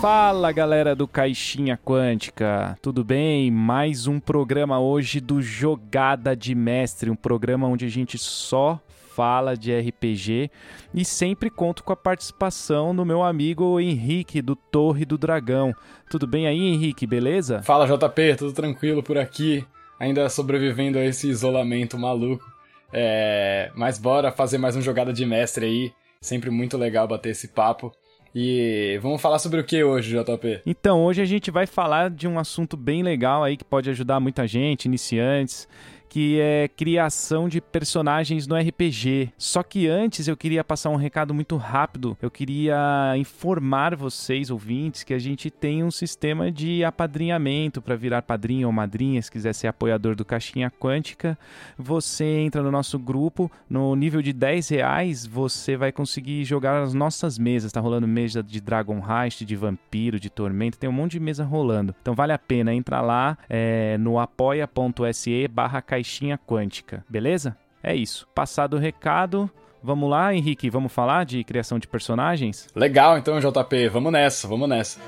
Fala galera do Caixinha Quântica, tudo bem? Mais um programa hoje do Jogada de Mestre, um programa onde a gente só fala de RPG e sempre conto com a participação do meu amigo Henrique do Torre do Dragão. Tudo bem aí, Henrique, beleza? Fala JP, tudo tranquilo por aqui, ainda sobrevivendo a esse isolamento maluco. É... Mas bora fazer mais um Jogada de Mestre aí, sempre muito legal bater esse papo. E vamos falar sobre o que hoje, JP? Então, hoje a gente vai falar de um assunto bem legal aí que pode ajudar muita gente, iniciantes que é criação de personagens no RPG. Só que antes eu queria passar um recado muito rápido. Eu queria informar vocês, ouvintes, que a gente tem um sistema de apadrinhamento para virar padrinho ou madrinha, se quiser ser apoiador do Caixinha Quântica. Você entra no nosso grupo, no nível de 10 reais você vai conseguir jogar as nossas mesas. Tá rolando mesa de Dragon Heist, de Vampiro, de Tormento, tem um monte de mesa rolando. Então vale a pena, entra lá é, no apoia.se barra caixinha quântica, beleza? É isso. Passado o recado, vamos lá, Henrique, vamos falar de criação de personagens? Legal, então, JP, vamos nessa, vamos nessa.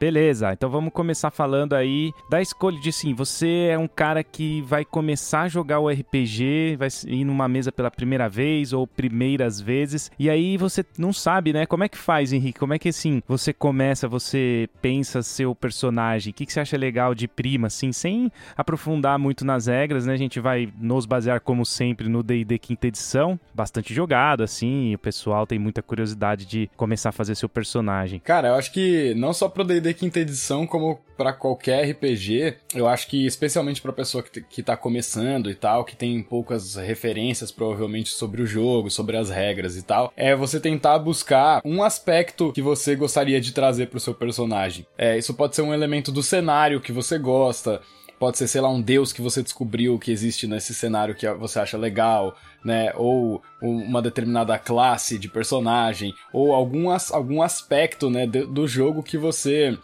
Beleza, então vamos começar falando aí da escolha de sim, você é um cara que vai começar a jogar o RPG, vai ir numa mesa pela primeira vez ou primeiras vezes, e aí você não sabe, né? Como é que faz, Henrique? Como é que assim, você começa, você pensa seu personagem? O que, que você acha legal de prima, assim, sem aprofundar muito nas regras, né? A gente vai nos basear, como sempre, no D&D quinta edição, bastante jogado, assim, o pessoal tem muita curiosidade de começar a fazer seu personagem. Cara, eu acho que não só pro D&D quinta edição, como para qualquer RPG, eu acho que especialmente pra pessoa que, que tá começando e tal, que tem poucas referências provavelmente sobre o jogo, sobre as regras e tal, é você tentar buscar um aspecto que você gostaria de trazer pro seu personagem. É, isso pode ser um elemento do cenário que você gosta, pode ser, sei lá, um deus que você descobriu que existe nesse cenário que você acha legal, né? Ou uma determinada classe de personagem, ou algum, algum aspecto, né, do jogo que você.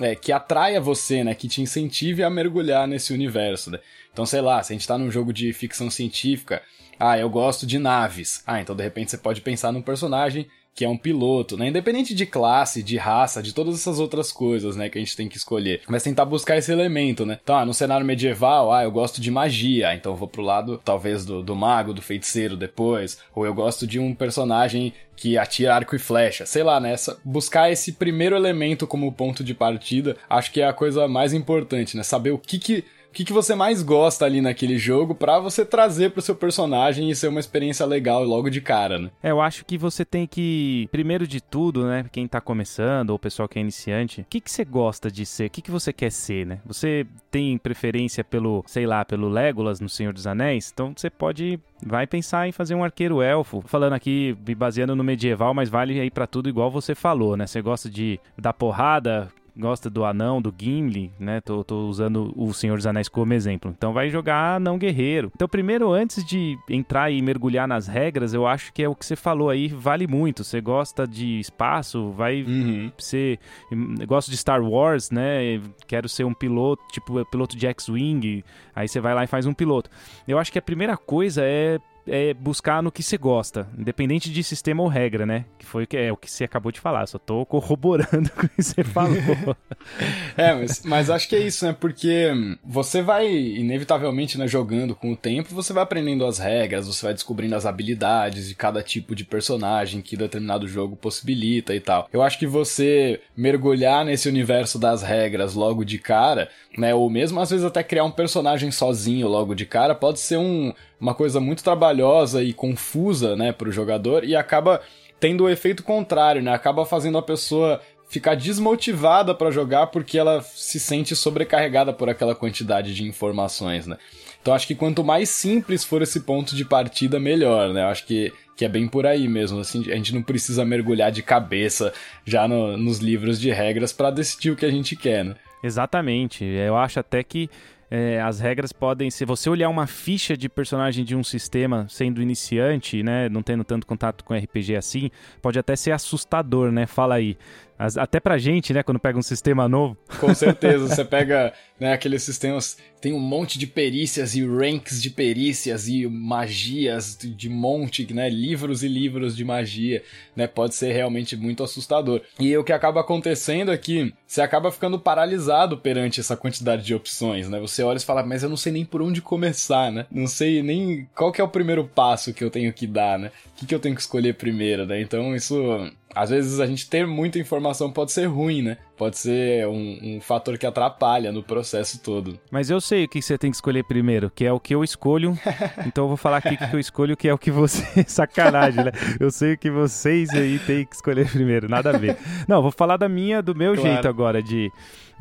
É, que atraia você, né? Que te incentive a mergulhar nesse universo, né? Então, sei lá, se a gente tá num jogo de ficção científica, ah, eu gosto de naves. Ah, então de repente você pode pensar num personagem que é um piloto, né? Independente de classe, de raça, de todas essas outras coisas, né, que a gente tem que escolher. Mas tentar buscar esse elemento, né? Então, ah, no cenário medieval, ah, eu gosto de magia, então vou pro lado, talvez, do, do mago, do feiticeiro depois. Ou eu gosto de um personagem que atira arco e flecha. Sei lá, né? Buscar esse primeiro elemento como ponto de partida, acho que é a coisa mais importante, né? Saber o que que o que, que você mais gosta ali naquele jogo para você trazer pro seu personagem e ser uma experiência legal logo de cara, né? É, eu acho que você tem que, primeiro de tudo, né, quem tá começando ou o pessoal que é iniciante, o que, que você gosta de ser? O que, que você quer ser, né? Você tem preferência pelo, sei lá, pelo Legolas no Senhor dos Anéis? Então você pode vai pensar em fazer um arqueiro elfo. Falando aqui, me baseando no medieval, mas vale aí para tudo igual você falou, né? Você gosta de dar porrada, gosta do anão, do Gimli, né? Tô, tô, usando o Senhor dos Anéis como exemplo. Então vai jogar anão guerreiro. Então, primeiro, antes de entrar e mergulhar nas regras, eu acho que é o que você falou aí, vale muito. Você gosta de espaço, vai uhum. ser. Gosto de Star Wars, né? Quero ser um piloto, tipo piloto de X-Wing. Aí você vai lá e faz um piloto. Eu acho que a primeira coisa é é buscar no que você gosta, independente de sistema ou regra, né? Que foi que é o que você acabou de falar, só tô corroborando o que você falou. é, mas, mas acho que é isso, né? Porque você vai, inevitavelmente, né, jogando com o tempo, você vai aprendendo as regras, você vai descobrindo as habilidades de cada tipo de personagem que determinado jogo possibilita e tal. Eu acho que você mergulhar nesse universo das regras logo de cara, né? Ou mesmo às vezes até criar um personagem sozinho logo de cara, pode ser um uma coisa muito trabalhosa e confusa, né, para o jogador e acaba tendo o efeito contrário, né? Acaba fazendo a pessoa ficar desmotivada para jogar porque ela se sente sobrecarregada por aquela quantidade de informações, né? Então acho que quanto mais simples for esse ponto de partida, melhor, né? Eu acho que, que é bem por aí mesmo. Assim, a gente não precisa mergulhar de cabeça já no, nos livros de regras para decidir o que a gente quer, né? Exatamente. Eu acho até que é, as regras podem ser. Você olhar uma ficha de personagem de um sistema sendo iniciante, né? Não tendo tanto contato com RPG assim, pode até ser assustador, né? Fala aí. As, até pra gente, né, quando pega um sistema novo. Com certeza, você pega né, aqueles sistemas, tem um monte de perícias e ranks de perícias e magias de monte, né, livros e livros de magia, né, pode ser realmente muito assustador. E o que acaba acontecendo é que você acaba ficando paralisado perante essa quantidade de opções, né, você olha e fala, mas eu não sei nem por onde começar, né, não sei nem qual que é o primeiro passo que eu tenho que dar, né, o que, que eu tenho que escolher primeiro, né, então isso às vezes a gente ter muita informação pode ser ruim, né? Pode ser um, um, fator que atrapalha no processo todo. Mas eu sei o que você tem que escolher primeiro, que é o que eu escolho. então eu vou falar aqui que eu escolho, que é o que você. Sacanagem, né? Eu sei o que vocês aí têm que escolher primeiro, nada a ver. Não, vou falar da minha, do meu claro. jeito agora de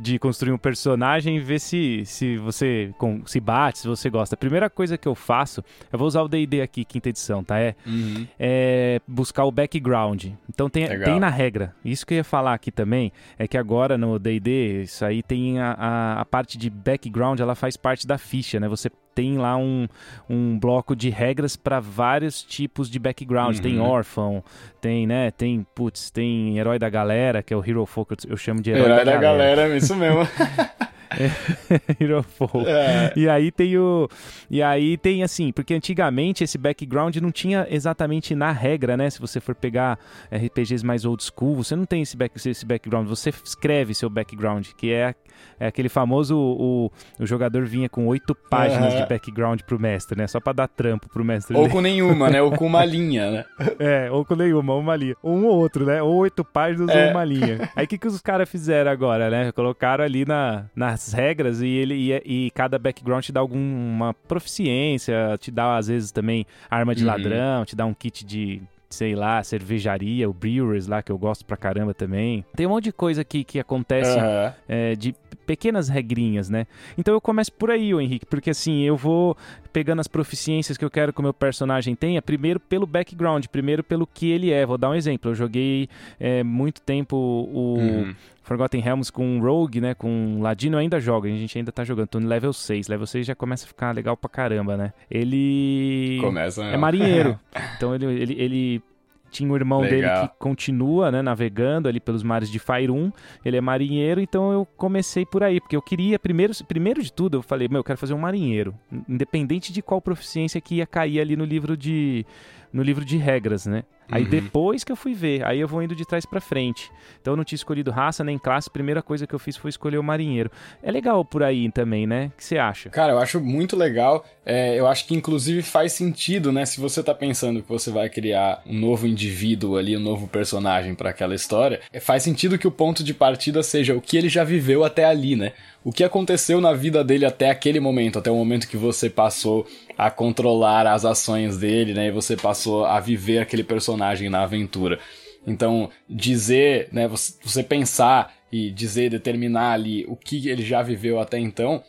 de construir um personagem e ver se, se você com, se bate, se você gosta. A primeira coisa que eu faço, eu vou usar o D&D aqui, quinta edição, tá? É, uhum. é buscar o background. Então tem, tem na regra. Isso que eu ia falar aqui também, é que agora no D&D, isso aí tem a, a, a parte de background, ela faz parte da ficha, né? Você tem lá um, um bloco de regras para vários tipos de background. Uhum. Tem órfão, tem, né? Tem, putz, tem herói da galera, que é o Hero Folk, eu chamo de herói, herói da, da galera. galera. Isso mesmo. Hero Folk. É. E aí tem o. E aí tem assim, porque antigamente esse background não tinha exatamente na regra, né? Se você for pegar RPGs mais old school, você não tem esse, back, esse background, você escreve seu background, que é é aquele famoso, o, o jogador vinha com oito páginas uhum. de background pro mestre, né? Só pra dar trampo pro mestre. Ou com nenhuma, né? Ou com uma linha, né? É, ou com nenhuma, uma linha. Um ou outro, né? Ou oito páginas é. ou uma linha. Aí o que, que os caras fizeram agora, né? Colocaram ali na, nas regras e ele e, e cada background te dá alguma proficiência, te dá às vezes também arma de uhum. ladrão, te dá um kit de sei lá, cervejaria, o Brewers lá, que eu gosto pra caramba também. Tem um monte de coisa aqui que acontece uhum. é, de pequenas regrinhas, né? Então eu começo por aí, o Henrique, porque assim, eu vou pegando as proficiências que eu quero que o meu personagem tenha, primeiro pelo background, primeiro pelo que ele é. Vou dar um exemplo. Eu joguei é, muito tempo o. Uhum. Forgotten Realms com um Rogue, né? Com um Ladino ainda joga, a gente ainda tá jogando. Tô no level 6. Level 6 já começa a ficar legal pra caramba, né? Ele. Começa, É marinheiro. então ele, ele, ele tinha o irmão Legal. dele que continua, né, navegando ali pelos mares de Faerun. Ele é marinheiro, então eu comecei por aí, porque eu queria, primeiro, primeiro de tudo, eu falei, meu, eu quero fazer um marinheiro, independente de qual proficiência que ia cair ali no livro de no livro de regras, né? Aí uhum. depois que eu fui ver, aí eu vou indo de trás para frente. Então eu não tinha escolhido raça nem classe, a primeira coisa que eu fiz foi escolher o marinheiro. É legal por aí também, né? O que você acha? Cara, eu acho muito legal. É, eu acho que inclusive faz sentido, né? Se você tá pensando que você vai criar um novo indivíduo ali, um novo personagem para aquela história, é, faz sentido que o ponto de partida seja o que ele já viveu até ali, né? O que aconteceu na vida dele até aquele momento, até o momento que você passou a controlar as ações dele, né? E você passou a viver aquele personagem na aventura. Então, dizer, né, você, pensar e dizer, determinar ali o que ele já viveu até então,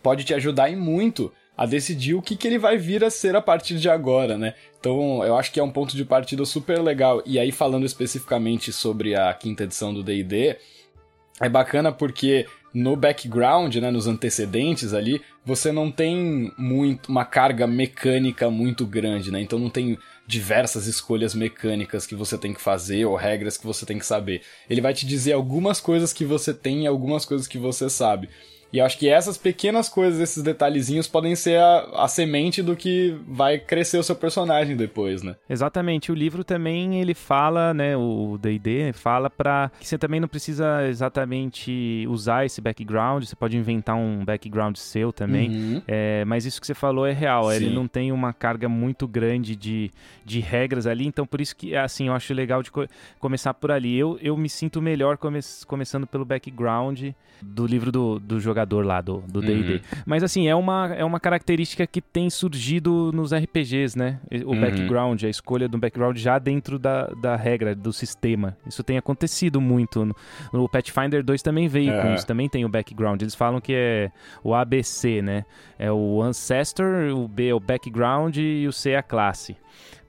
pode te ajudar em muito a decidir o que, que ele vai vir a ser a partir de agora, né? Então, eu acho que é um ponto de partida super legal. E aí, falando especificamente sobre a quinta edição do D&D, é bacana porque no background, né, nos antecedentes ali, você não tem muito uma carga mecânica muito grande, né? Então não tem diversas escolhas mecânicas que você tem que fazer ou regras que você tem que saber. Ele vai te dizer algumas coisas que você tem e algumas coisas que você sabe. E acho que essas pequenas coisas, esses detalhezinhos podem ser a, a semente do que vai crescer o seu personagem depois, né? Exatamente. O livro também ele fala, né, o D&D fala para que você também não precisa exatamente usar esse background, você pode inventar um background seu também. Uhum. É, mas isso que você falou é real, Sim. ele não tem uma carga muito grande de, de regras ali, então por isso que assim, eu acho legal de co começar por ali. Eu, eu me sinto melhor come começando pelo background do livro do, do jogador lá, do D&D. Uhum. Mas assim, é uma, é uma característica que tem surgido nos RPGs, né? O uhum. background, a escolha do background já dentro da, da regra, do sistema. Isso tem acontecido muito. No, no Pathfinder 2 também veio com isso, também tem o background. Eles falam que é o ABC, né? É o Ancestor, o B é o background e o C é a classe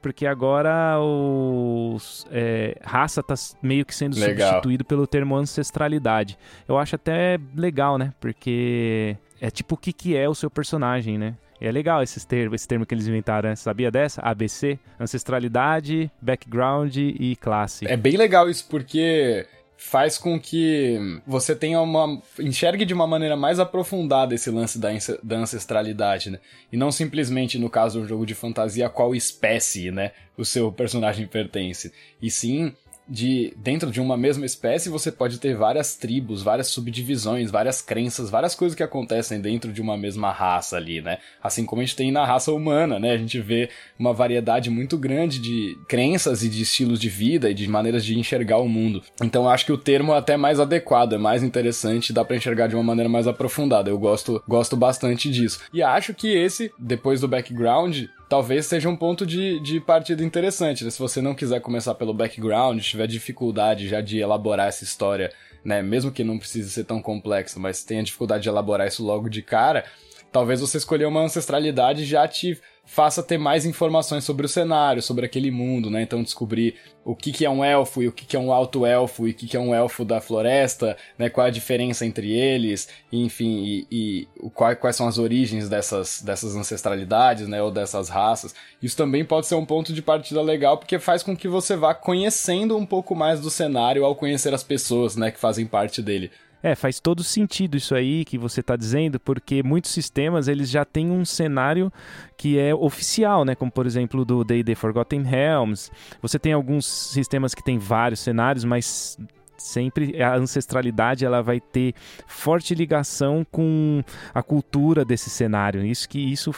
porque agora o é, raça tá meio que sendo legal. substituído pelo termo ancestralidade. Eu acho até legal, né? Porque é tipo o que, que é o seu personagem, né? E é legal esse termo, esse termo que eles inventaram, né? Sabia dessa? ABC, ancestralidade, background e classe. É bem legal isso porque faz com que você tenha uma. enxergue de uma maneira mais aprofundada esse lance da, da ancestralidade, né? E não simplesmente, no caso de um jogo de fantasia, a qual espécie, né? O seu personagem pertence. E sim de dentro de uma mesma espécie você pode ter várias tribos, várias subdivisões, várias crenças, várias coisas que acontecem dentro de uma mesma raça ali, né? Assim como a gente tem na raça humana, né? A gente vê uma variedade muito grande de crenças e de estilos de vida e de maneiras de enxergar o mundo. Então acho que o termo é até mais adequado, é mais interessante, dá para enxergar de uma maneira mais aprofundada. Eu gosto, gosto bastante disso. E acho que esse, depois do background, talvez seja um ponto de, de partida interessante. Né? Se você não quiser começar pelo background, tiver dificuldade já de elaborar essa história, né? Mesmo que não precise ser tão complexa, mas tenha dificuldade de elaborar isso logo de cara, talvez você escolher uma ancestralidade já te faça ter mais informações sobre o cenário, sobre aquele mundo, né? Então descobrir o que, que é um elfo e o que, que é um alto elfo e o que, que é um elfo da floresta, né? Qual a diferença entre eles, enfim, e, e qual, quais são as origens dessas, dessas ancestralidades, né? Ou dessas raças. Isso também pode ser um ponto de partida legal porque faz com que você vá conhecendo um pouco mais do cenário ao conhecer as pessoas, né? Que fazem parte dele. É, faz todo sentido isso aí que você está dizendo, porque muitos sistemas eles já têm um cenário que é oficial, né? Como por exemplo do D&D Forgotten Realms. Você tem alguns sistemas que tem vários cenários, mas sempre a ancestralidade ela vai ter forte ligação com a cultura desse cenário. Isso que isso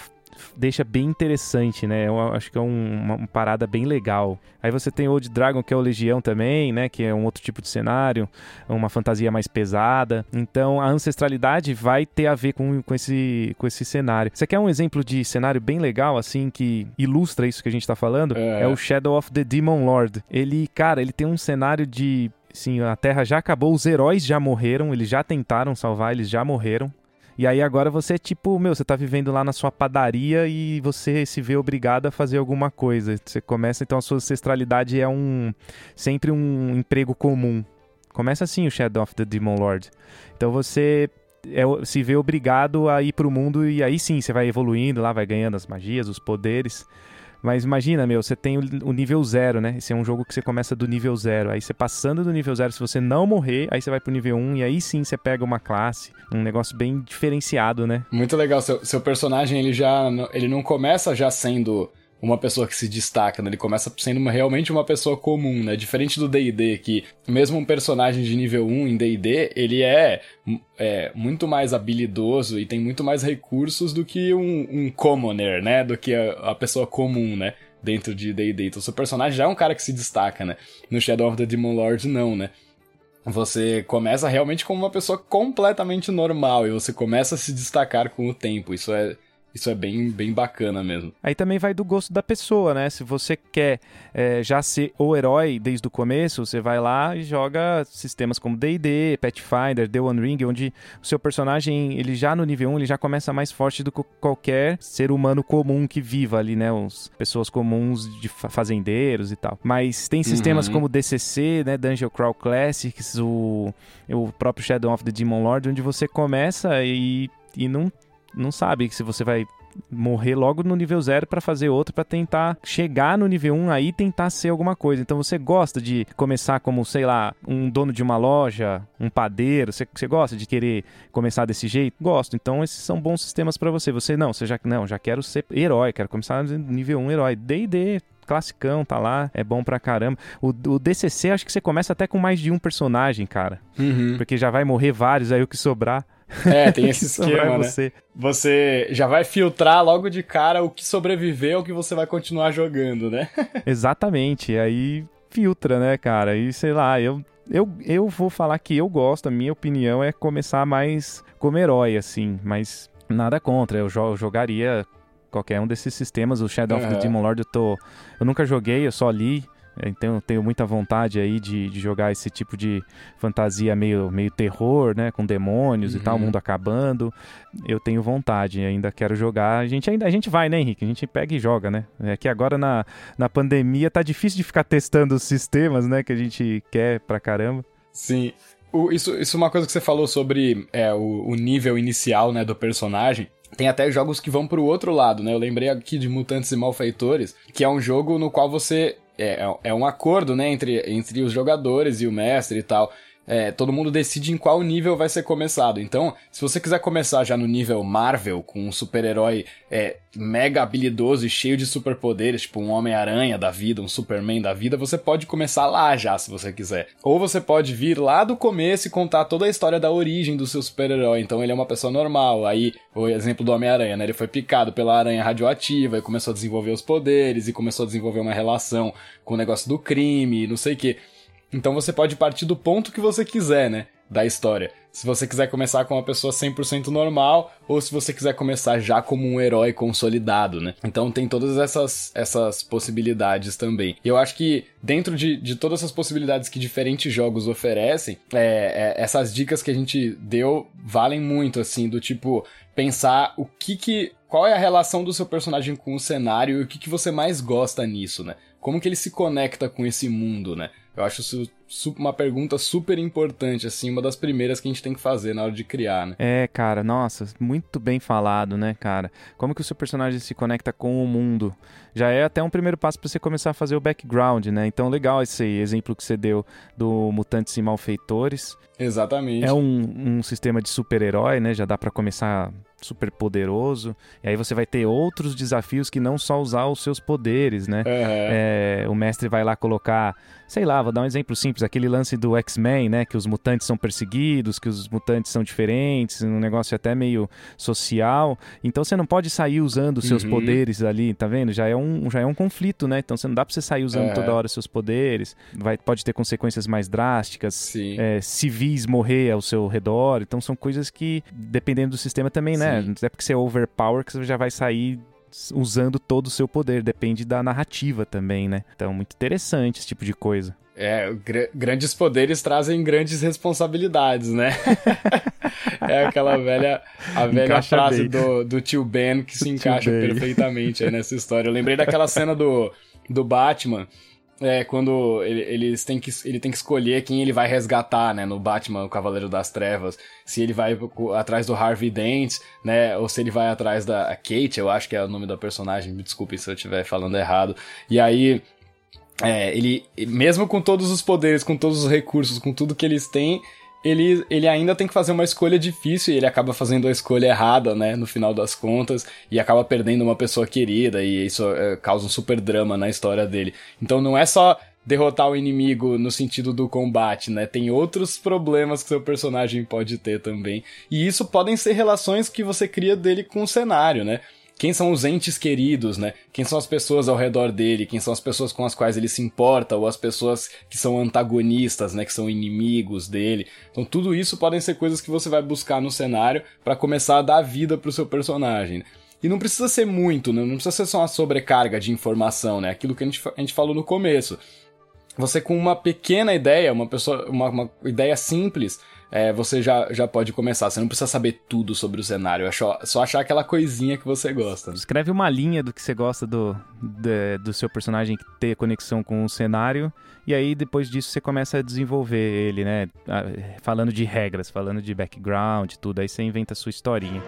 deixa bem interessante, né? Eu acho que é um, uma, uma, parada bem legal. Aí você tem Old Dragon, que é o Legião também, né? Que é um outro tipo de cenário, uma fantasia mais pesada. Então a ancestralidade vai ter a ver com, com, esse, com esse cenário. Você quer um exemplo de cenário bem legal, assim, que ilustra isso que a gente tá falando? É, é o Shadow of the Demon Lord. Ele, cara, ele tem um cenário de Sim, a Terra já acabou, os heróis já morreram, eles já tentaram salvar, eles já morreram. E aí agora você, tipo, meu, você tá vivendo lá na sua padaria e você se vê obrigado a fazer alguma coisa. Você começa, então a sua ancestralidade é um sempre um emprego comum. Começa assim o Shadow of the Demon Lord. Então você é, se vê obrigado a ir pro mundo e aí sim você vai evoluindo lá, vai ganhando as magias, os poderes. Mas imagina, meu, você tem o nível zero, né? Esse é um jogo que você começa do nível zero. Aí você passando do nível zero, se você não morrer, aí você vai pro nível 1 um, e aí sim você pega uma classe. Um negócio bem diferenciado, né? Muito legal. Seu, seu personagem, ele já. Ele não começa já sendo uma pessoa que se destaca, né? Ele começa sendo uma, realmente uma pessoa comum, né? Diferente do D&D, que mesmo um personagem de nível 1 em D&D, ele é, é, muito mais habilidoso e tem muito mais recursos do que um, um commoner, né? Do que a, a pessoa comum, né? Dentro de D&D. Então, seu personagem já é um cara que se destaca, né? No Shadow of the Demon Lord, não, né? Você começa realmente como uma pessoa completamente normal e você começa a se destacar com o tempo. Isso é isso é bem, bem bacana mesmo. Aí também vai do gosto da pessoa, né? Se você quer é, já ser o herói desde o começo, você vai lá e joga sistemas como D&D, Pathfinder, The One Ring, onde o seu personagem, ele já no nível 1, ele já começa mais forte do que qualquer ser humano comum que viva ali, né? Os pessoas comuns de fazendeiros e tal. Mas tem sistemas uhum. como DCC, né? Dungeon Crawl Classics, o, o próprio Shadow of the Demon Lord, onde você começa e, e não não sabe se você vai morrer logo no nível 0 para fazer outro para tentar chegar no nível 1 um, aí tentar ser alguma coisa. Então você gosta de começar como, sei lá, um dono de uma loja, um padeiro, você, você gosta de querer começar desse jeito? Gosto. Então esses são bons sistemas para você. Você não, você já não, já quero ser herói, quero começar no nível 1 um, herói. D&D classicão, tá lá, é bom pra caramba. O, o DCC, acho que você começa até com mais de um personagem, cara. Uhum. Porque já vai morrer vários, aí o que sobrar é, tem esse esquema, né? Você. você já vai filtrar logo de cara o que sobreviveu o que você vai continuar jogando, né? Exatamente. Aí filtra, né, cara? E sei lá, eu, eu, eu vou falar que eu gosto, a minha opinião é começar mais como herói, assim, mas nada contra. Eu jogaria qualquer um desses sistemas. O Shadow uhum. of the Demon Lord eu tô. Eu nunca joguei, eu só li então tenho muita vontade aí de, de, jogar esse tipo de fantasia meio, meio terror, né? Com demônios uhum. e tal, uhum. mundo acabando. Eu tenho vontade, ainda quero jogar. A gente ainda a gente vai, né, Henrique? A gente pega e joga, né? É que agora na, na pandemia tá difícil de ficar testando os sistemas, né? Que a gente quer pra caramba. Sim. O, isso, isso é uma coisa que você falou sobre é, o, o nível inicial, né, do personagem. Tem até jogos que vão pro outro lado, né? Eu lembrei aqui de Mutantes e Malfeitores, que é um jogo no qual você é, é, é um acordo, né, entre, entre os jogadores e o mestre e tal. É, todo mundo decide em qual nível vai ser começado. Então, se você quiser começar já no nível Marvel, com um super-herói é, mega habilidoso e cheio de superpoderes, tipo um Homem-Aranha da vida, um Superman da vida, você pode começar lá já, se você quiser. Ou você pode vir lá do começo e contar toda a história da origem do seu super-herói. Então, ele é uma pessoa normal. Aí, o exemplo do Homem-Aranha, né? Ele foi picado pela aranha radioativa e começou a desenvolver os poderes e começou a desenvolver uma relação com o negócio do crime, não sei o que. Então você pode partir do ponto que você quiser, né? Da história. Se você quiser começar com uma pessoa 100% normal, ou se você quiser começar já como um herói consolidado, né? Então tem todas essas, essas possibilidades também. E eu acho que dentro de, de todas essas possibilidades que diferentes jogos oferecem, é, é, essas dicas que a gente deu valem muito, assim, do tipo, pensar o que que. Qual é a relação do seu personagem com o cenário e o que, que você mais gosta nisso, né? Como que ele se conecta com esse mundo, né? Eu acho isso uma pergunta super importante, assim, uma das primeiras que a gente tem que fazer na hora de criar, né? É, cara, nossa, muito bem falado, né, cara? Como que o seu personagem se conecta com o mundo? Já é até um primeiro passo para você começar a fazer o background, né? Então, legal esse exemplo que você deu do Mutantes e Malfeitores. Exatamente. É um, um sistema de super-herói, né? Já dá para começar super poderoso. E aí você vai ter outros desafios que não só usar os seus poderes, né? Uhum. É, o mestre vai lá colocar, sei lá, vou dar um exemplo simples, aquele lance do X-Men, né? Que os mutantes são perseguidos, que os mutantes são diferentes, um negócio até meio social. Então você não pode sair usando os seus uhum. poderes ali, tá vendo? Já é, um, já é um conflito, né? Então você não dá pra você sair usando uhum. toda hora seus poderes. Vai, pode ter consequências mais drásticas. É, civis morrer ao seu redor. Então são coisas que, dependendo do sistema também, né? Não é porque você é overpower que você já vai sair usando todo o seu poder, depende da narrativa também, né? Então, muito interessante esse tipo de coisa. É, gr grandes poderes trazem grandes responsabilidades, né? é aquela velha, a velha encaixa frase do, do tio Ben que se encaixa perfeitamente nessa história. Eu lembrei daquela cena do, do Batman é, quando ele, eles têm que, ele tem que escolher quem ele vai resgatar, né? No Batman, o Cavaleiro das Trevas. Se ele vai atrás do Harvey Dent, né? Ou se ele vai atrás da Kate, eu acho que é o nome da personagem. Me desculpe se eu estiver falando errado. E aí, é, ele, mesmo com todos os poderes, com todos os recursos, com tudo que eles têm, ele, ele ainda tem que fazer uma escolha difícil e ele acaba fazendo a escolha errada, né, no final das contas, e acaba perdendo uma pessoa querida, e isso é, causa um super drama na história dele. Então não é só derrotar o inimigo no sentido do combate, né? Tem outros problemas que seu personagem pode ter também. E isso podem ser relações que você cria dele com o cenário, né? Quem são os entes queridos, né? Quem são as pessoas ao redor dele, quem são as pessoas com as quais ele se importa, ou as pessoas que são antagonistas, né? Que são inimigos dele. Então tudo isso podem ser coisas que você vai buscar no cenário para começar a dar vida pro seu personagem. E não precisa ser muito, né? não precisa ser só uma sobrecarga de informação, né? Aquilo que a gente, a gente falou no começo. Você com uma pequena ideia, uma pessoa, uma, uma ideia simples, é, você já, já pode começar. Você não precisa saber tudo sobre o cenário, é só, só achar aquela coisinha que você gosta. Escreve uma linha do que você gosta do, do, do seu personagem ter conexão com o cenário, e aí depois disso você começa a desenvolver ele, né? Falando de regras, falando de background, tudo, aí você inventa a sua historinha.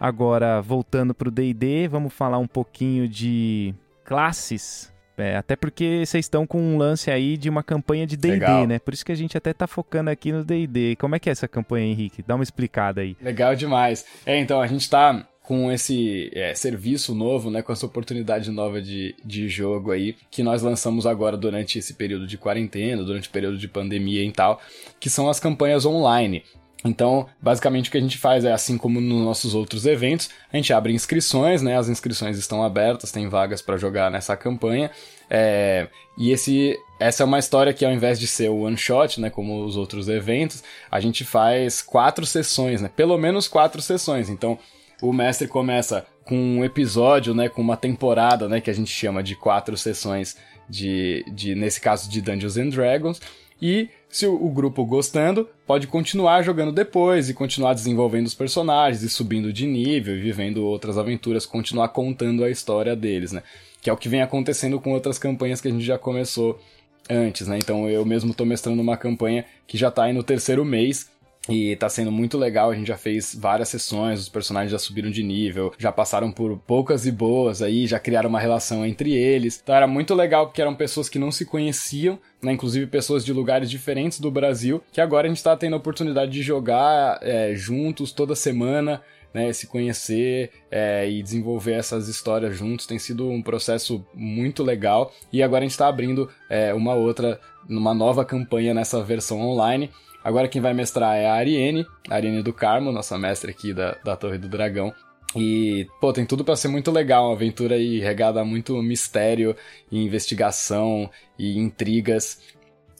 Agora, voltando para o D&D, vamos falar um pouquinho de classes é, até porque vocês estão com um lance aí de uma campanha de D&D, né? Por isso que a gente até tá focando aqui no D&D. Como é que é essa campanha, Henrique? Dá uma explicada aí. Legal demais. É, então, a gente tá com esse é, serviço novo, né, com essa oportunidade nova de, de jogo aí, que nós lançamos agora durante esse período de quarentena, durante o período de pandemia e tal, que são as campanhas online. Então, basicamente o que a gente faz é assim como nos nossos outros eventos, a gente abre inscrições, né? As inscrições estão abertas, tem vagas para jogar nessa campanha. É, e esse, essa é uma história que ao invés de ser o one shot, né, como os outros eventos, a gente faz quatro sessões, né? Pelo menos quatro sessões. Então, o mestre começa com um episódio, né, com uma temporada, né, que a gente chama de quatro sessões de, de nesse caso de Dungeons and Dragons. E se o, grupo gostando, pode continuar jogando depois e continuar desenvolvendo os personagens e subindo de nível e vivendo outras aventuras, continuar contando a história deles, né? Que é o que vem acontecendo com outras campanhas que a gente já começou antes, né? Então eu mesmo estou mestrando uma campanha que já está aí no terceiro mês E tá sendo muito legal, a gente já fez várias sessões, os personagens já subiram de nível, já passaram por poucas e boas aí, já criaram uma relação entre eles. Então era muito legal porque eram pessoas que não se conheciam, né? Inclusive pessoas de lugares diferentes do Brasil, que agora a gente tá tendo a oportunidade de jogar é, juntos toda semana. Né, se conhecer é, e desenvolver essas histórias juntos tem sido um processo muito legal e agora a gente está abrindo é, uma outra, uma nova campanha nessa versão online Agora quem vai mestrar é a Ariane, a Ariane do Carmo, nossa mestre aqui da, da Torre do Dragão. E, pô, tem tudo para ser muito legal, uma aventura aí regada a muito mistério e investigação e intrigas.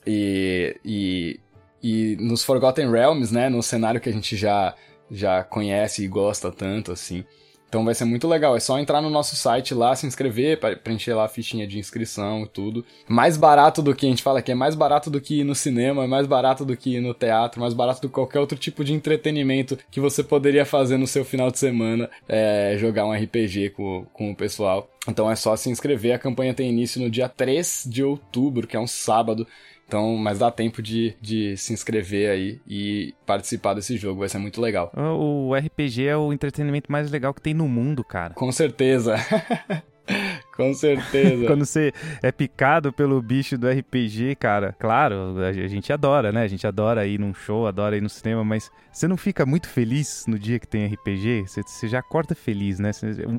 E, e, e nos Forgotten Realms, né, no cenário que a gente já, já conhece e gosta tanto, assim. Então vai ser muito legal. É só entrar no nosso site lá, se inscrever, preencher lá a fichinha de inscrição e tudo. Mais barato do que a gente fala aqui, é mais barato do que ir no cinema, é mais barato do que ir no teatro, mais barato do que qualquer outro tipo de entretenimento que você poderia fazer no seu final de semana, é, jogar um RPG com, com o pessoal. Então é só se inscrever. A campanha tem início no dia 3 de outubro, que é um sábado. Então, mas dá tempo de, de se inscrever aí e participar desse jogo, vai ser muito legal. O RPG é o entretenimento mais legal que tem no mundo, cara. Com certeza. Com certeza. Quando você é picado pelo bicho do RPG, cara, claro, a gente adora, né? A gente adora ir num show, adora ir no cinema, mas você não fica muito feliz no dia que tem RPG? Você, você já acorda feliz, né?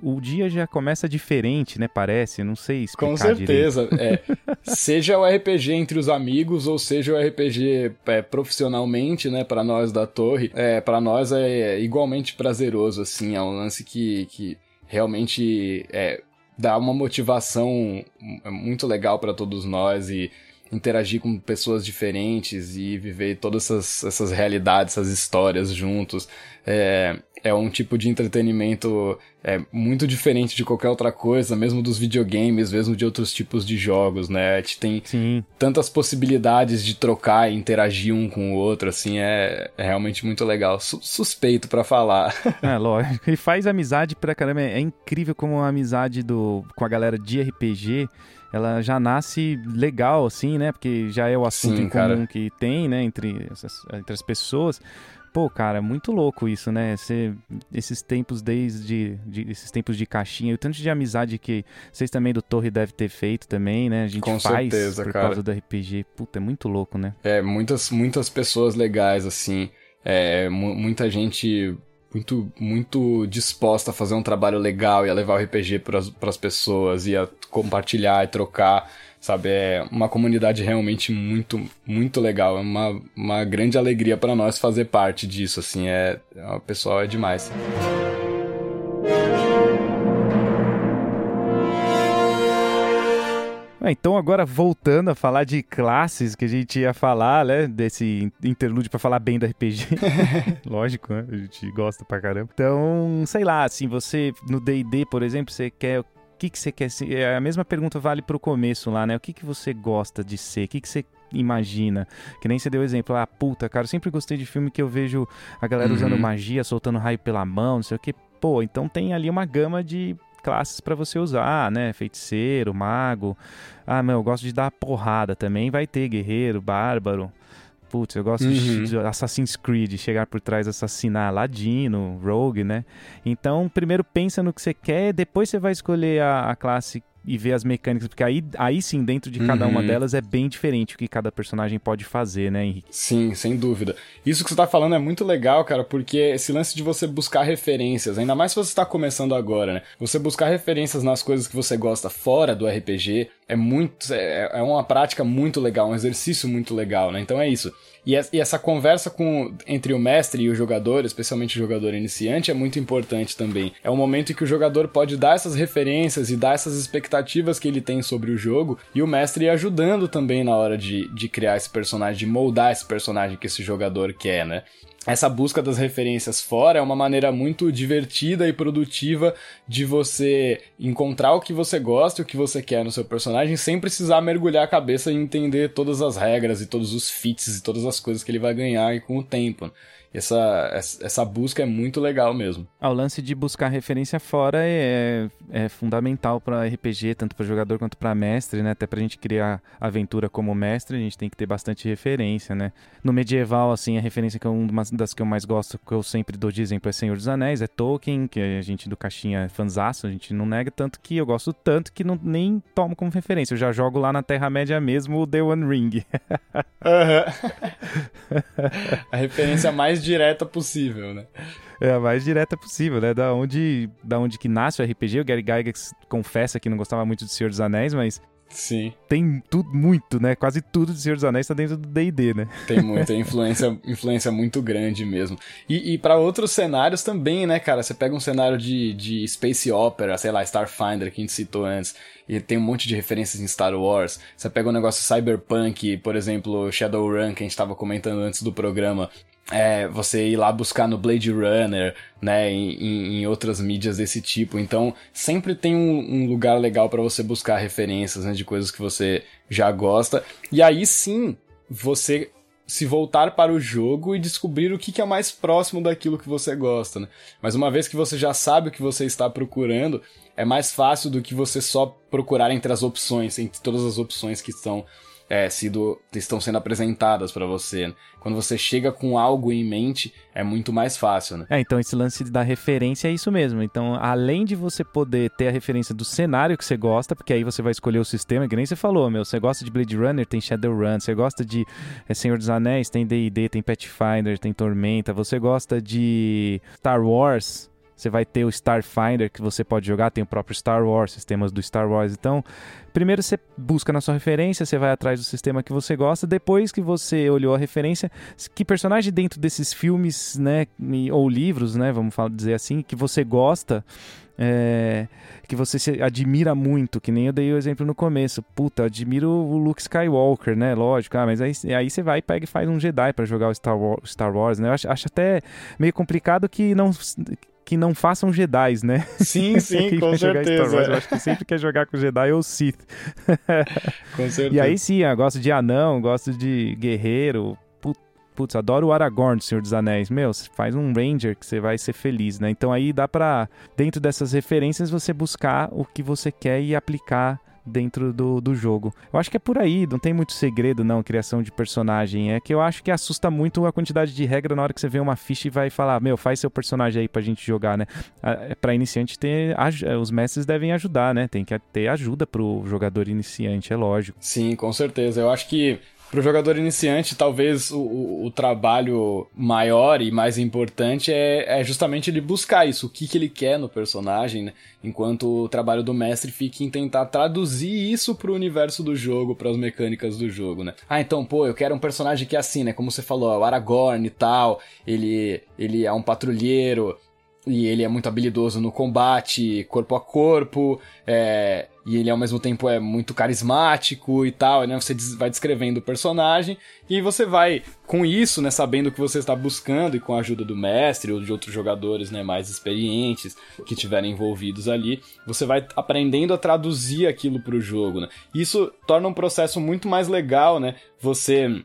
o, o, dia já começa diferente, né? Parece, não sei explicar Com certeza. É, seja o RPG entre os amigos ou seja o RPG é, profissionalmente, né? Para nós da torre, é, para nós é igualmente prazeroso, assim. É um lance que, que realmente é, dá uma motivação muito legal para todos nós e interagir com pessoas diferentes e viver todas essas, essas realidades, essas histórias juntos. É, é um tipo de entretenimento é, muito diferente de qualquer outra coisa, mesmo dos videogames, mesmo de outros tipos de jogos, né? A gente tem Sim. tantas possibilidades de trocar e interagir um com o outro, assim, é, é realmente muito legal. Su suspeito para falar. É, lógico. E faz amizade pra caramba. É incrível como a amizade do, com a galera de RPG ela já nasce legal, assim, né? Porque já é o assunto Sim, em comum cara. que tem, né, entre, essas, entre as pessoas. Pô, cara, muito louco isso, né? Cê, esses tempos desde de, esses tempos de caixinha, o tanto de amizade que vocês também do Torre deve ter feito também, né? A gente Com faz certeza, por cara. causa do RPG. Puta, é muito louco, né? É, muitas muitas pessoas legais assim, é, muita gente muito muito disposta a fazer um trabalho legal e a levar o RPG para as pessoas e a compartilhar e trocar sabe? É uma comunidade realmente muito, muito legal. É uma, uma grande alegria para nós fazer parte disso, assim. É, é, o pessoal é demais. Então agora voltando a falar de classes que a gente ia falar, né, desse interlúdio para falar bem do RPG. Lógico, né? A gente gosta pra caramba. Então, sei lá, assim, você no D&D, por exemplo, você quer que, que você quer ser? É, a mesma pergunta vale para o começo lá, né? O que, que você gosta de ser? O que, que você imagina? Que nem você deu exemplo, ah, puta, cara, eu sempre gostei de filme que eu vejo a galera uhum. usando magia, soltando raio pela mão, não sei o que. Pô, então tem ali uma gama de classes para você usar, né? Feiticeiro, mago. Ah, meu, eu gosto de dar porrada também. Vai ter guerreiro, bárbaro. Putz, eu gosto uhum. de Assassin's Creed, chegar por trás, assassinar Ladino, Rogue, né? Então, primeiro pensa no que você quer, depois você vai escolher a, a classe e ver as mecânicas, porque aí, aí sim, dentro de cada uhum. uma delas é bem diferente o que cada personagem pode fazer, né, Henrique? Sim, sem dúvida. Isso que você tá falando é muito legal, cara, porque esse lance de você buscar referências, ainda mais se você está começando agora, né? Você buscar referências nas coisas que você gosta fora do RPG é muito. É, é uma prática muito legal, um exercício muito legal, né? Então é isso. E, essa conversa com, entre o mestre e o jogador, especialmente o jogador iniciante, é muito importante também. É um momento em que o jogador pode dar essas referências e dar essas expectativas que ele tem sobre o jogo, e o mestre ajudando também na hora de, de criar esse personagem, de moldar esse personagem que esse jogador quer, né? Essa busca das referências fora é uma maneira muito divertida e produtiva de você encontrar o que você gosta e o que você quer no seu personagem sem precisar mergulhar a cabeça e entender todas as regras e todos os fits e todas as coisas que ele vai ganhar com o tempo. Essa, essa busca é muito legal mesmo. Ah, o lance de buscar referência fora é, é fundamental para RPG, tanto para jogador quanto para mestre, né? Até pra gente criar aventura como mestre, a gente tem que ter bastante referência, né? No medieval, assim, a referência que é uma das que eu mais gosto, que eu sempre dou de exemplo é Senhor dos Anéis, é Tolkien, que a gente do Caixinha é fanzaço, a gente não nega tanto que eu gosto tanto que não, nem tomo como referência. Eu já jogo lá na Terra-média mesmo o The One Ring. uhum. a referência mais direta possível, né? É a mais direta possível, né? Da onde, da ononde que nasce o RPG. O Gary Gygax confessa que não gostava muito de Senhor dos Anéis, mas Sim. Tem tudo, muito, né? Quase tudo de Senhor dos Anéis tá dentro do D&D, né? Tem muita influência, influência muito grande mesmo. E, e para outros cenários também, né, cara? Você pega um cenário de, de Space Opera, sei lá, Starfinder, que a gente citou antes, e tem um monte de referências em Star Wars. Você pega um negócio Cyberpunk, por exemplo, Shadowrun, que a gente tava comentando antes do programa é, você ir lá buscar no Blade Runner, né, em, em outras mídias desse tipo. Então, sempre tem um, um lugar legal para você buscar referências né, de coisas que você já gosta. E aí sim, você se voltar para o jogo e descobrir o que, é mais próximo daquilo que você gosta, né? Mas uma vez que você já sabe o que você está procurando, é mais fácil do que você só procurar entre as opções, entre todas as opções que estão é, sido, estão sendo apresentadas para você. Quando você chega com algo em mente, é muito mais fácil, né? É, então esse lance da referência é isso mesmo. Então, além de você poder ter a referência do cenário que você gosta, porque aí você vai escolher o sistema, que nem você falou, meu, você gosta de Blade Runner, tem Shadowrun, você gosta de é, Senhor dos Anéis, tem D&D, tem Pathfinder, tem Tormenta, você gosta de Star Wars, você vai ter o Starfinder que você pode jogar, tem o próprio Star Wars, sistemas do Star Wars. Então, primeiro você busca na sua referência, você vai atrás do sistema que você gosta. Depois que você olhou a referência, que personagem dentro desses filmes, né, ou livros, né, vamos dizer assim, que você gosta, é, que você admira muito, que nem eu dei o exemplo no começo. Puta, admiro o Luke Skywalker, né? Lógico, ah, mas aí, aí você vai pega e faz um Jedi para jogar o Star Wars, Star Wars né? Eu acho, acho até meio complicado que não que não façam Jedi, né? Sim, sim, com certeza. Wars, eu acho que sempre quer jogar com Jedi ou Sith. com certeza. E aí sim, eu gosto de anão, gosto de guerreiro. Putz, adoro o Aragorn Senhor dos Anéis. Meu, faz um Ranger que você vai ser feliz, né? Então aí dá pra, dentro dessas referências, você buscar o que você quer e aplicar dentro do, do jogo. Eu acho que é por aí, não tem muito segredo não, criação de personagem. É que eu acho que assusta muito a quantidade de regra na hora que você vê uma ficha e vai falar, meu, faz seu personagem aí pra gente jogar, né? É, pra iniciante ter, os mestres devem ajudar, né? Tem que ter ajuda pro jogador iniciante, é lógico. Sim, com certeza. Eu acho que para o jogador iniciante, talvez o, o, o, trabalho maior e mais importante é, é, justamente ele buscar isso, o que, que ele quer no personagem, né? enquanto o trabalho do mestre fica em tentar traduzir isso para o universo do jogo, para as mecânicas do jogo, né? Ah, então, pô, eu quero um personagem que é assim, né? Como você falou, é o Aragorn e tal, ele, ele é um patrulheiro, e ele é muito habilidoso no combate corpo a corpo, é, e ele ao mesmo tempo é muito carismático e tal, né? Você vai descrevendo o personagem e você vai com isso, né, sabendo o que você está buscando e com a ajuda do mestre ou de outros jogadores, né, mais experientes que estiverem envolvidos ali, você vai aprendendo a traduzir aquilo para o jogo, né? Isso torna um processo muito mais legal, né? Você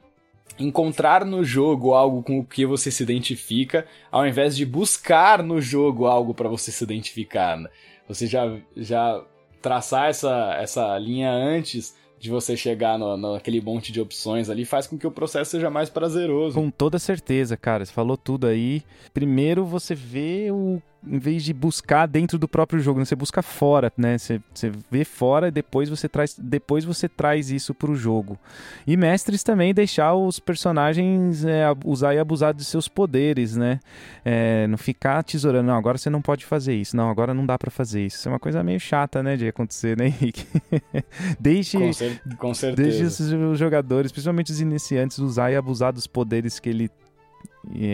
encontrar no jogo algo com o que você se identifica, ao invés de buscar no jogo algo para você se identificar. Né? Você já, já traçar essa, essa linha antes de você chegar no, naquele monte de opções ali faz com que o processo seja mais prazeroso. Com toda certeza, cara. Você falou tudo aí. Primeiro você vê o em vez de buscar dentro do próprio jogo, né? você busca fora, né? Você, você vê fora e depois você traz, depois você traz isso para o jogo. E mestres também deixar os personagens é, usar e abusar de seus poderes, né? É, não ficar tesourando, não, agora você não pode fazer isso, não, agora não dá para fazer isso. Isso é uma coisa meio chata, né, de acontecer, né, Henrique? deixe, com, cer com certeza. Deixe os jogadores, principalmente os iniciantes, usar e abusar dos poderes que ele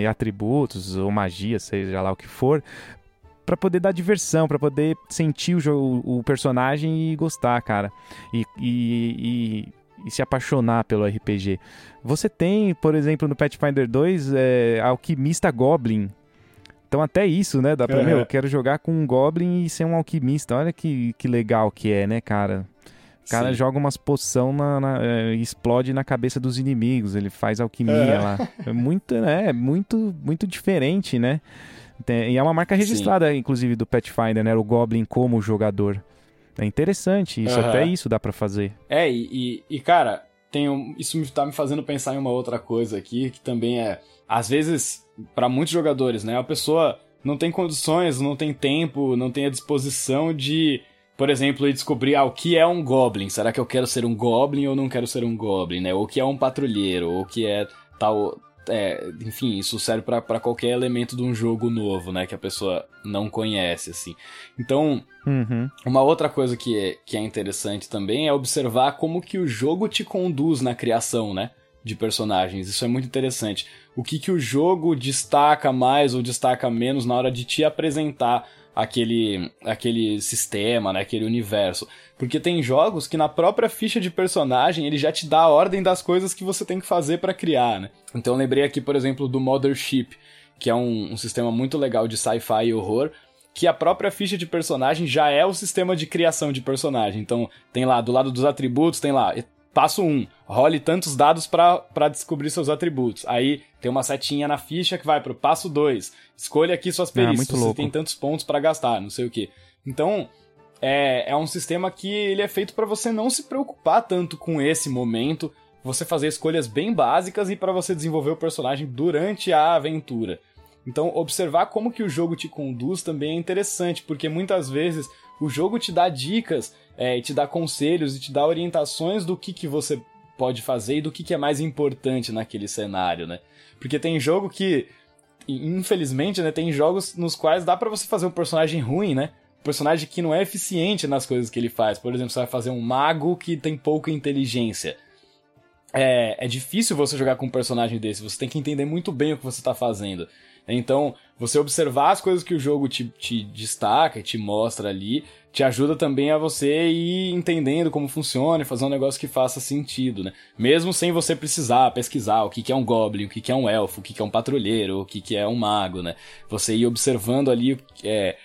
atributos ou magia, seja lá o que for, para poder dar diversão, para poder sentir o, jogo, o personagem e gostar, cara. E, e, e, e, se apaixonar pelo RPG. Você tem, por exemplo, no Pathfinder 2, é, Alquimista Goblin. Então até isso, né? Dá pra, é. meu, eu quero jogar com um Goblin e ser um alquimista. Olha que, que legal que é, né, cara? cara Sim. joga umas poção na, na é, explode na cabeça dos inimigos, ele faz alquimia é. lá. É muito, né? Muito, muito diferente, né? E é uma marca registrada, Sim. inclusive, do Pathfinder, né? O Goblin como jogador. É interessante, isso uhum. até isso dá para fazer. É, e, e, e cara, tem um, isso tá me fazendo pensar em uma outra coisa aqui, que também é, às vezes, para muitos jogadores, né? A pessoa não tem condições, não tem tempo, não tem a disposição de, por exemplo, descobrir ah, o que é um Goblin. Será que eu quero ser um Goblin ou não quero ser um Goblin, né? Ou o que é um patrulheiro, ou o que é tal é, enfim, isso serve para qualquer elemento de um jogo novo, né? Que a pessoa não conhece, assim. Então, uhum. uma outra coisa que é, que é interessante também é observar como que o jogo te conduz na criação, né? De personagens. Isso é muito interessante. O que, que o jogo destaca mais ou destaca menos na hora de te apresentar aquele, aquele sistema, né, aquele universo. Porque tem jogos que na própria ficha de personagem ele já te dá a ordem das coisas que você tem que fazer para criar, né? Então lembrei aqui, por exemplo, do Mothership, que é um, um sistema muito legal de sci-fi e horror, que a própria ficha de personagem já é o sistema de criação de personagem. Então tem lá, do lado dos atributos, tem lá Passo 1, um, role tantos dados para descobrir seus atributos. Aí tem uma setinha na ficha que vai pro passo 2. Escolha aqui suas ah, perícias, é, você louco. tem tantos pontos para gastar, não sei o que. Então, é, é um sistema que ele é feito para você não se preocupar tanto com esse momento, você fazer escolhas bem básicas e para você desenvolver o personagem durante a aventura. Então, observar como que o jogo te conduz também é interessante, porque muitas vezes o jogo te dá dicas é, te dá conselhos e te dá orientações do que, que você pode fazer e do que, que é mais importante naquele cenário, né? Porque tem jogo que, infelizmente, né, tem jogos nos quais dá para você fazer um personagem ruim, né? Um personagem que não é eficiente nas coisas que ele faz. Por exemplo, você vai fazer um mago que tem pouca inteligência. É, é difícil você jogar com um personagem desse, você tem que entender muito bem o que você está fazendo. Então, você observar as coisas que o jogo te, te destaca, te mostra ali, te ajuda também a você ir entendendo como funciona e fazer um negócio que faça sentido, né? Mesmo sem você precisar pesquisar o que, que é um goblin, o que, que é um elfo, o que, que é um patrulheiro, o que, que é um mago, né? Você ir observando ali é,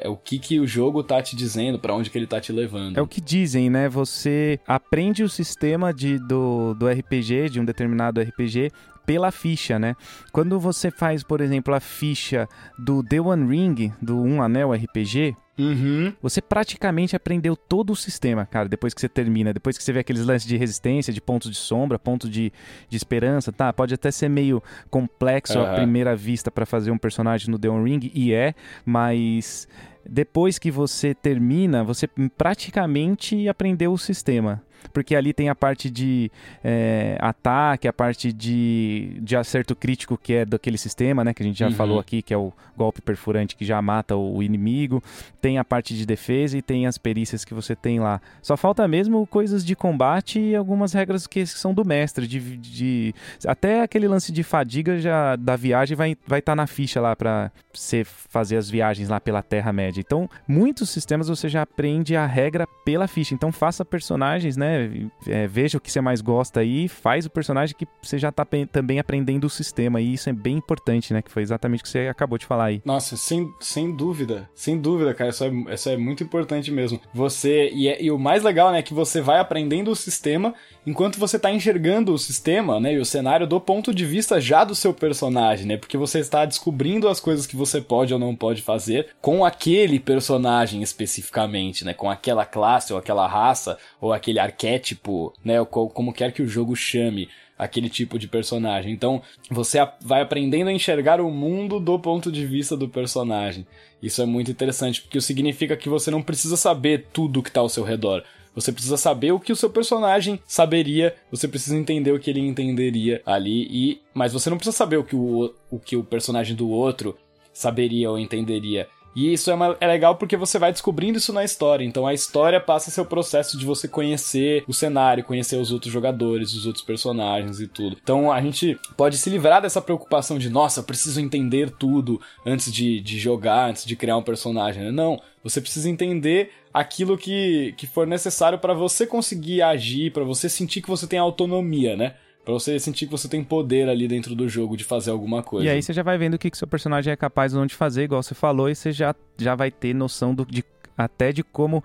é o que, que o jogo tá te dizendo, para onde que ele tá te levando. É o que dizem, né? Você aprende o sistema de, do, do RPG, de um determinado RPG, pela ficha, né? Quando você faz, por exemplo, a ficha do The One Ring, do Um Anel RPG, Uhum. Você praticamente aprendeu todo o sistema, cara, depois que você termina. Depois que você vê aqueles lances de resistência, de pontos de sombra, ponto de, de esperança, tá? Pode até ser meio complexo uhum. à primeira vista para fazer um personagem no The One Ring, e é, mas depois que você termina, você praticamente aprendeu o sistema porque ali tem a parte de é, ataque, a parte de, de acerto crítico que é daquele sistema, né? Que a gente já uhum. falou aqui, que é o golpe perfurante que já mata o inimigo. Tem a parte de defesa e tem as perícias que você tem lá. Só falta mesmo coisas de combate e algumas regras que são do mestre. De, de até aquele lance de fadiga já da viagem vai estar vai tá na ficha lá para você fazer as viagens lá pela Terra-média. Então, muitos sistemas você já aprende a regra pela ficha. Então, faça personagens, né? É, veja o que você mais gosta aí, faz o personagem que você já tá também aprendendo o sistema. E isso é bem importante, né? Que foi exatamente o que você acabou de falar aí. Nossa, sem, sem dúvida. Sem dúvida, cara. Isso é, isso é muito importante mesmo. Você. E, é, e o mais legal, né? É que você vai aprendendo o sistema enquanto você tá enxergando o sistema, né? E o cenário do ponto de vista já do seu personagem, né? Porque você está descobrindo as coisas que você pode ou não pode fazer com aquele personagem especificamente, né? Com aquela classe ou aquela raça ou aquele arquétipo né? Como quer que o jogo chame aquele tipo de personagem. Então, você vai aprendendo a enxergar o mundo do ponto de vista do personagem. Isso é muito interessante, porque significa que você não precisa saber tudo que está ao seu redor. Você precisa saber o que o seu personagem saberia, você precisa entender o que ele entenderia ali, e mas você não precisa saber o que o, o, que o personagem do outro saberia ou entenderia. E isso é, uma, é legal porque você vai descobrindo isso na história. Então a história passa o processo de você conhecer o cenário, conhecer os outros jogadores, os outros personagens e tudo. Então a gente pode se livrar dessa preocupação de, nossa, preciso entender tudo antes de, de jogar, antes de criar um personagem. Não, você precisa entender aquilo que, que for necessário para você conseguir agir, para você sentir que você tem autonomia, né? Pra você sentir que você tem poder ali dentro do jogo de fazer alguma coisa. E aí você já vai vendo o que, que seu personagem é capaz ou não de fazer, igual você falou, e você já, já vai ter noção do, de, até de como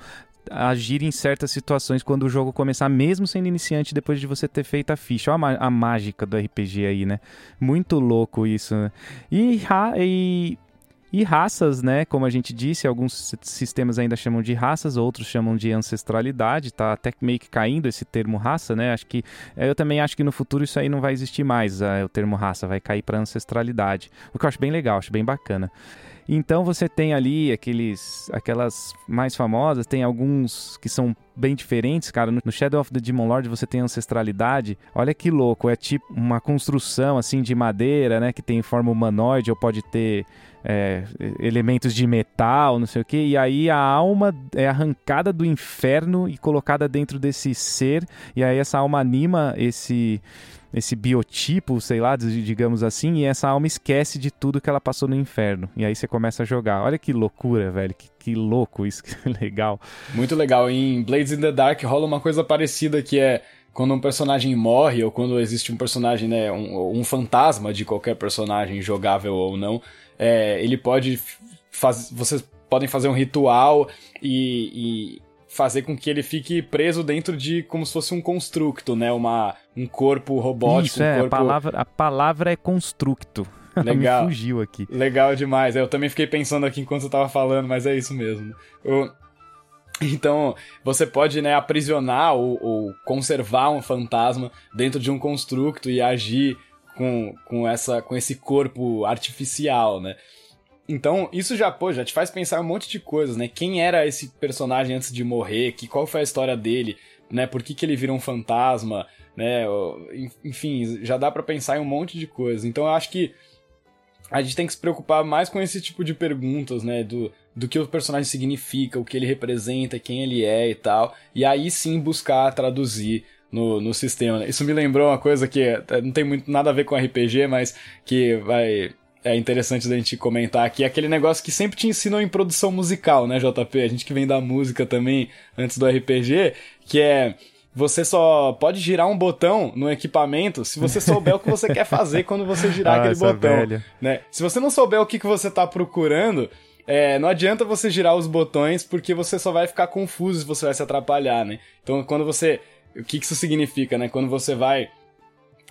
agir em certas situações quando o jogo começar, mesmo sendo iniciante, depois de você ter feito a ficha. Olha a, mágica do RPG aí, né? Muito louco isso, né? E, e e raças, né? Como a gente disse, alguns sistemas ainda chamam de raças, outros chamam de ancestralidade, tá até meio que caindo esse termo raça, né? Acho que é, eu também acho que no futuro isso aí não vai existir mais, uh, o termo raça vai cair para ancestralidade. O que eu acho bem legal, acho bem bacana. Então você tem ali aqueles, aquelas mais famosas, tem alguns que são bem diferentes, cara. No Shadow of the Demon Lord você tem ancestralidade. Olha que louco, é tipo uma construção assim de madeira, né, que tem forma humanoide ou pode ter é, elementos de metal, não sei o que. E aí a alma é arrancada do inferno e colocada dentro desse ser. E aí essa alma anima esse esse biotipo, sei lá, digamos assim, e essa alma esquece de tudo que ela passou no inferno. E aí você começa a jogar. Olha que loucura, velho. Que, que louco isso, que legal. Muito legal. Em Blades in the Dark rola uma coisa parecida que é quando um personagem morre ou quando existe um personagem, né, um, um fantasma de qualquer personagem jogável ou não, é, ele pode fazer, vocês podem fazer um ritual e, e fazer com que ele fique preso dentro de como se fosse um constructo, né? Uma, um corpo robótico. Isso, é, um corpo... a, palavra, a palavra é constructo. Legal. Fugiu aqui. Legal demais. Eu também fiquei pensando aqui enquanto eu tava falando, mas é isso mesmo. Então, você pode né, aprisionar ou, ou, conservar um fantasma dentro de um construto e agir com, com, essa, com esse corpo artificial, né? Então, isso já, pô, já te faz pensar um monte de coisas, né? Quem era esse personagem antes de morrer? Que, qual foi a história dele? Né? Por que, que ele virou um fantasma? Né? Enfim, já dá para pensar em um monte de coisas. Então, eu acho que a gente tem que se preocupar mais com esse tipo de perguntas, né? Do, do que o personagem significa, o que ele representa, quem ele é e tal. E aí sim buscar traduzir no, no sistema. Isso me lembrou uma coisa que é, não tem muito nada a ver com RPG, mas que vai é interessante da gente comentar aqui, aquele negócio que sempre te ensinam em produção musical, né, JP? A gente que vem da música também, antes do RPG, que é você só pode girar um botão no equipamento se você souber o que você quer fazer quando você girar ah, aquele botão. Né? Se você não souber o que, que você está procurando, é, não adianta você girar os botões porque você só vai ficar confuso se você vai se atrapalhar, né? Então, quando você. O que, que isso significa, né? Quando você vai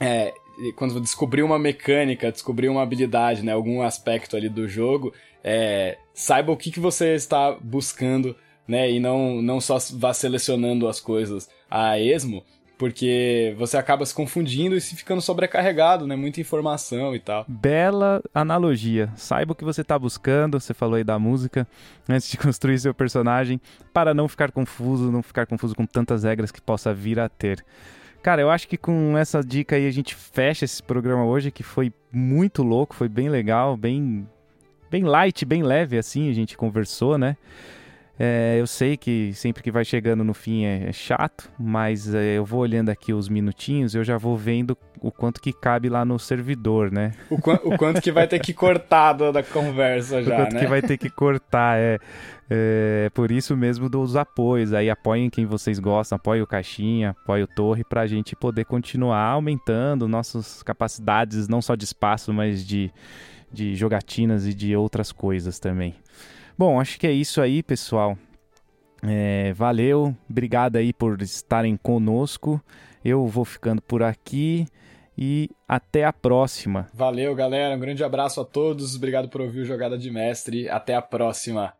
é, quando descobrir uma mecânica, descobrir uma habilidade, né, algum aspecto ali do jogo, é, saiba o que, que você está buscando, né, e não, não só vá selecionando as coisas a esmo, porque você acaba se confundindo e se ficando sobrecarregado, né? Muita informação e tal. Bela analogia. Saiba o que você está buscando, você falou aí da música, antes de construir seu personagem, para não ficar confuso, não ficar confuso com tantas regras que possa vir a ter. Cara, eu acho que com essa dica aí a gente fecha esse programa hoje, que foi muito louco, foi bem legal, bem, bem light, bem leve assim, a gente conversou, né? É, eu sei que sempre que vai chegando no fim é, é chato, mas é, eu vou olhando aqui os minutinhos, eu já vou vendo o quanto que cabe lá no servidor, né? O, qu o quanto que vai ter que cortar da conversa já, o quanto né? que vai ter que cortar, é. É por isso mesmo dos apoios. Aí apoiem quem vocês gostam, apoiem o Caixinha, apoiem o Torre, para a gente poder continuar aumentando nossas capacidades, não só de espaço, mas de, de jogatinas e de outras coisas também. Bom, acho que é isso aí, pessoal. É, valeu, obrigado aí por estarem conosco. Eu vou ficando por aqui e até a próxima. Valeu, galera. Um grande abraço a todos. Obrigado por ouvir o Jogada de Mestre. Até a próxima.